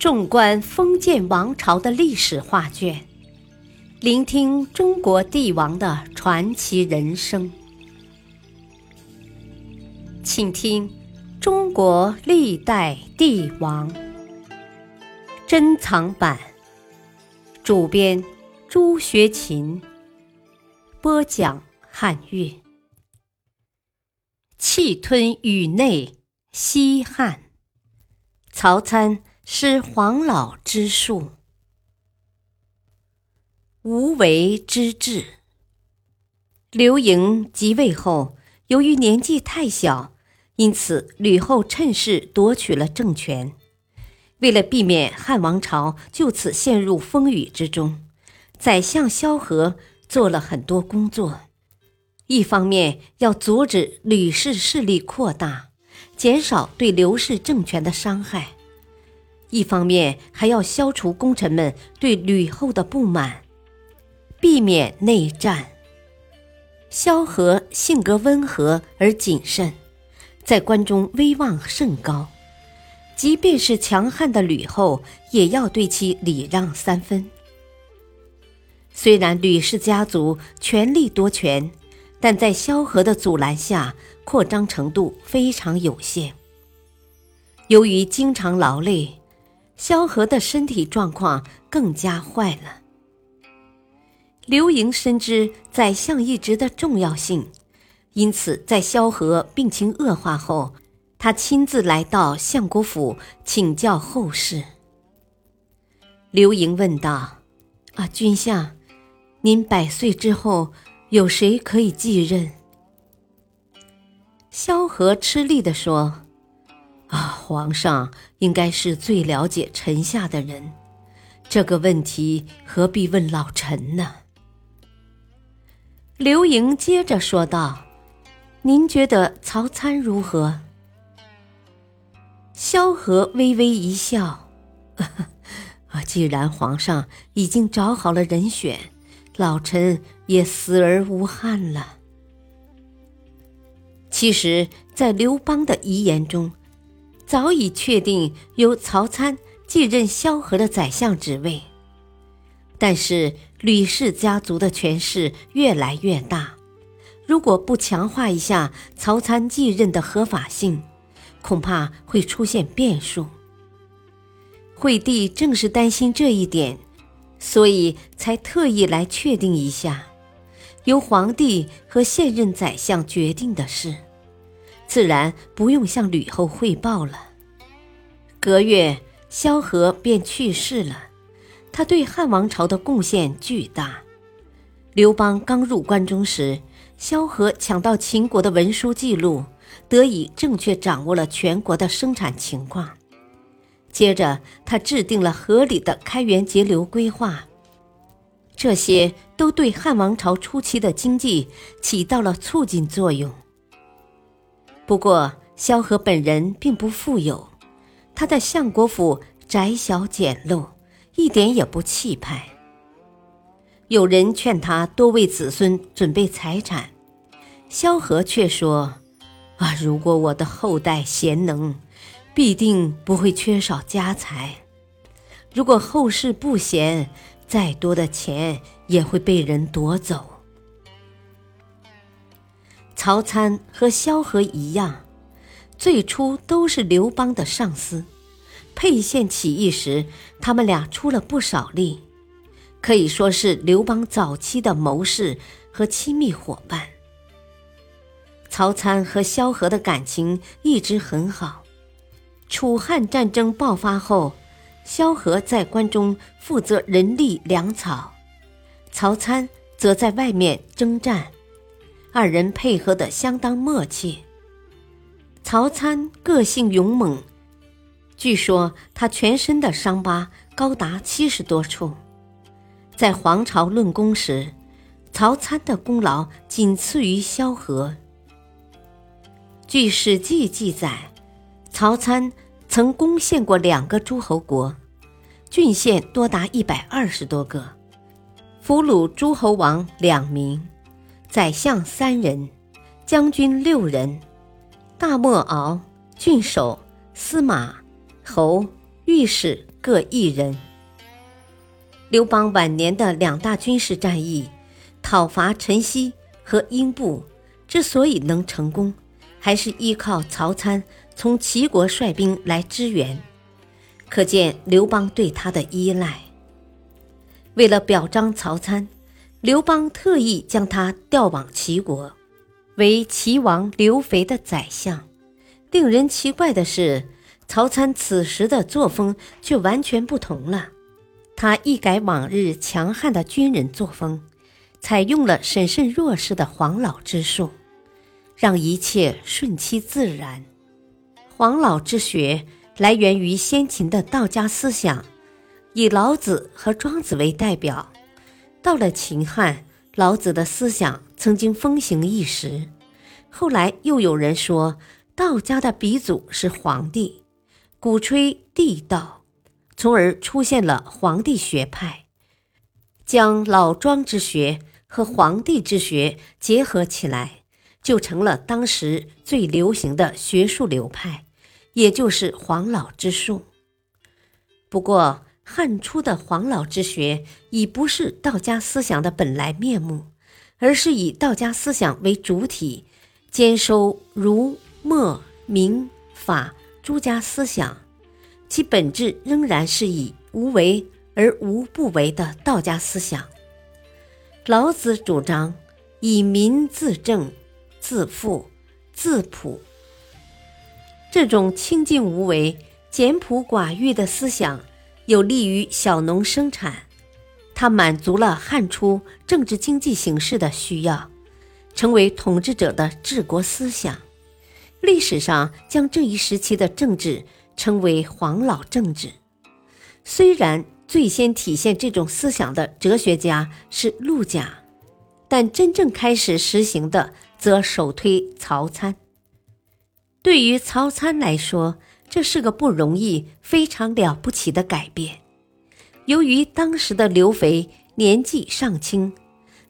纵观封建王朝的历史画卷，聆听中国帝王的传奇人生，请听《中国历代帝王》珍藏版，主编朱学勤，播讲汉乐。气吞宇内，西汉，曹参。是黄老之术，无为之治。刘盈即位后，由于年纪太小，因此吕后趁势夺取了政权。为了避免汉王朝就此陷入风雨之中，宰相萧何做了很多工作。一方面要阻止吕氏势力扩大，减少对刘氏政权的伤害。一方面还要消除功臣们对吕后的不满，避免内战。萧何性格温和而谨慎，在关中威望甚高，即便是强悍的吕后，也要对其礼让三分。虽然吕氏家族权力多权，但在萧何的阻拦下，扩张程度非常有限。由于经常劳累。萧何的身体状况更加坏了。刘盈深知宰相一职的重要性，因此在萧何病情恶化后，他亲自来到相国府请教后事。刘盈问道：“啊，君相，您百岁之后，有谁可以继任？”萧何吃力地说。啊，皇上应该是最了解臣下的人，这个问题何必问老臣呢？刘盈接着说道：“您觉得曹参如何？”萧何微微一笑：“啊，既然皇上已经找好了人选，老臣也死而无憾了。”其实，在刘邦的遗言中。早已确定由曹参继任萧何的宰相职位，但是吕氏家族的权势越来越大，如果不强化一下曹参继任的合法性，恐怕会出现变数。惠帝正是担心这一点，所以才特意来确定一下，由皇帝和现任宰相决定的事。自然不用向吕后汇报了。隔月，萧何便去世了。他对汉王朝的贡献巨大。刘邦刚入关中时，萧何抢到秦国的文书记录，得以正确掌握了全国的生产情况。接着，他制定了合理的开源节流规划，这些都对汉王朝初期的经济起到了促进作用。不过，萧何本人并不富有，他在相国府窄小简陋，一点也不气派。有人劝他多为子孙准备财产，萧何却说：“啊，如果我的后代贤能，必定不会缺少家财；如果后世不贤，再多的钱也会被人夺走。”曹参和萧何一样，最初都是刘邦的上司。沛县起义时，他们俩出了不少力，可以说是刘邦早期的谋士和亲密伙伴。曹参和萧何的感情一直很好。楚汉战争爆发后，萧何在关中负责人力粮草，曹参则在外面征战。二人配合得相当默契。曹参个性勇猛，据说他全身的伤疤高达七十多处。在黄巢论功时，曹参的功劳仅次于萧何。据《史记》记载，曹参曾攻陷过两个诸侯国，郡县多达一百二十多个，俘虏诸侯王两名。宰相三人，将军六人，大莫敖、郡守、司马、侯、御史各一人。刘邦晚年的两大军事战役——讨伐陈豨和英布，之所以能成功，还是依靠曹参从齐国率兵来支援，可见刘邦对他的依赖。为了表彰曹参，刘邦特意将他调往齐国，为齐王刘肥的宰相。令人奇怪的是，曹参此时的作风却完全不同了。他一改往日强悍的军人作风，采用了审慎弱势的黄老之术，让一切顺其自然。黄老之学来源于先秦的道家思想，以老子和庄子为代表。到了秦汉，老子的思想曾经风行一时，后来又有人说。道家的鼻祖是黄帝，鼓吹帝道，从而出现了黄帝学派，将老庄之学和黄帝之学结合起来，就成了当时最流行的学术流派，也就是黄老之术。不过，汉初的黄老之学已不是道家思想的本来面目，而是以道家思想为主体，兼收儒。墨、明、法诸家思想，其本质仍然是以无为而无不为的道家思想。老子主张以民自正、自富、自朴，这种清净无为、简朴寡欲的思想，有利于小农生产。它满足了汉初政治经济形势的需要，成为统治者的治国思想。历史上将这一时期的政治称为“黄老政治”。虽然最先体现这种思想的哲学家是陆贾，但真正开始实行的则首推曹参。对于曹参来说，这是个不容易、非常了不起的改变。由于当时的刘肥年纪尚轻，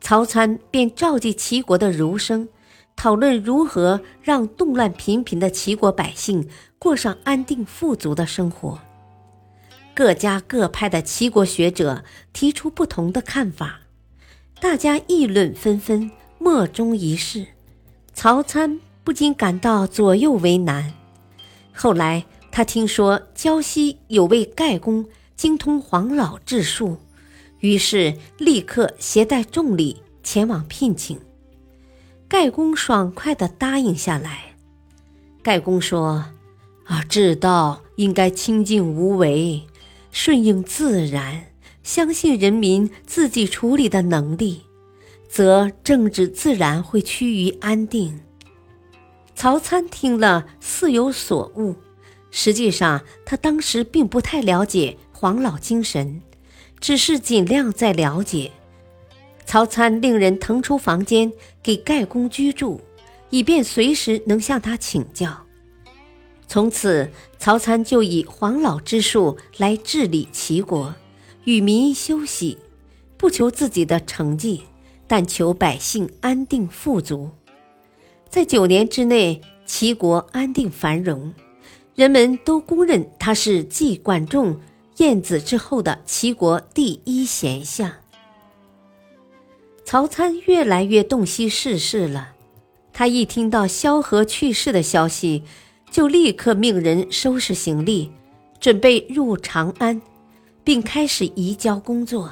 曹参便召集齐国的儒生。讨论如何让动乱频频的齐国百姓过上安定富足的生活。各家各派的齐国学者提出不同的看法，大家议论纷纷，莫衷一是。曹参不禁感到左右为难。后来他听说胶西有位盖公精通黄老治术，于是立刻携带重礼前往聘请。盖公爽快地答应下来。盖公说：“啊，治道应该清净无为，顺应自然，相信人民自己处理的能力，则政治自然会趋于安定。”曹参听了，似有所悟。实际上，他当时并不太了解黄老精神，只是尽量在了解。曹参令人腾出房间给盖公居住，以便随时能向他请教。从此，曹参就以黄老之术来治理齐国，与民休息，不求自己的成绩，但求百姓安定富足。在九年之内，齐国安定繁荣，人们都公认他是继管仲、晏子之后的齐国第一贤相。曹参越来越洞悉世事了，他一听到萧何去世的消息，就立刻命人收拾行李，准备入长安，并开始移交工作。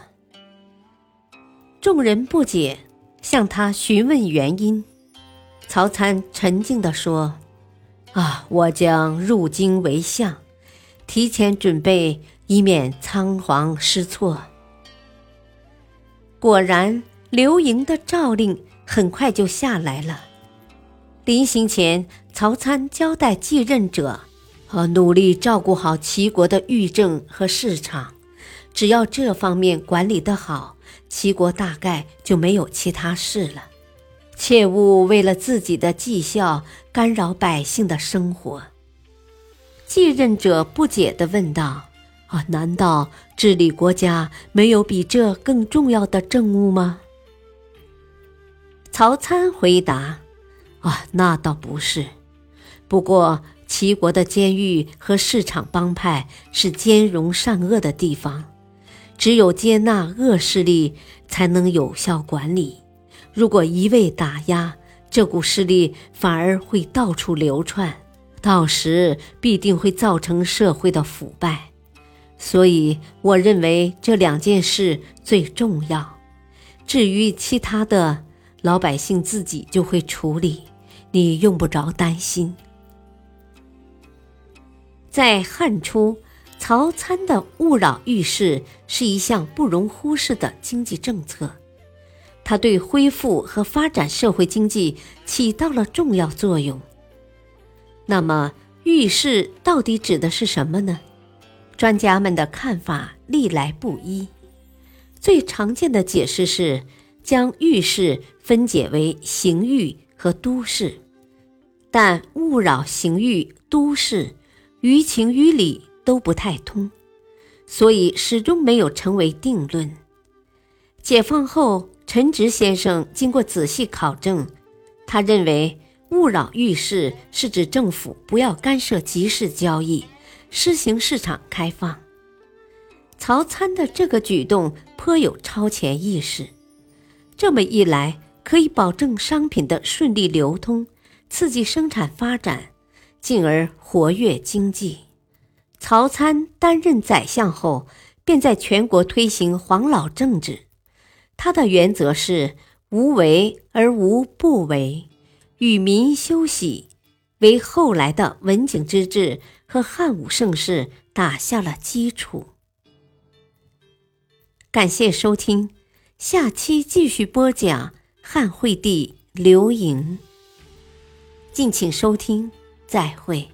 众人不解，向他询问原因。曹参沉静地说：“啊，我将入京为相，提前准备，以免仓皇失措。”果然。刘盈的诏令很快就下来了。临行前，曹参交代继任者：“呃，努力照顾好齐国的御政和市场，只要这方面管理得好，齐国大概就没有其他事了。切勿为了自己的绩效干扰百姓的生活。”继任者不解地问道：“啊，难道治理国家没有比这更重要的政务吗？”曹参回答：“啊，那倒不是。不过，齐国的监狱和市场帮派是兼容善恶的地方，只有接纳恶势力，才能有效管理。如果一味打压，这股势力反而会到处流窜，到时必定会造成社会的腐败。所以，我认为这两件事最重要。至于其他的，老百姓自己就会处理，你用不着担心。在汉初，曹参的勿扰遇事是一项不容忽视的经济政策，它对恢复和发展社会经济起到了重要作用。那么，遇事到底指的是什么呢？专家们的看法历来不一，最常见的解释是将遇事分解为刑狱和都市，但勿扰刑狱、都市。于情于理都不太通，所以始终没有成为定论。解放后，陈直先生经过仔细考证，他认为勿扰遇事是指政府不要干涉集市交易，施行市场开放。曹参的这个举动颇有超前意识，这么一来可以保证商品的顺利流通，刺激生产发展。进而活跃经济。曹参担任宰相后，便在全国推行黄老政治。他的原则是无为而无不为，与民休息，为后来的文景之治和汉武盛世打下了基础。感谢收听，下期继续播讲汉惠帝刘盈。敬请收听。再会。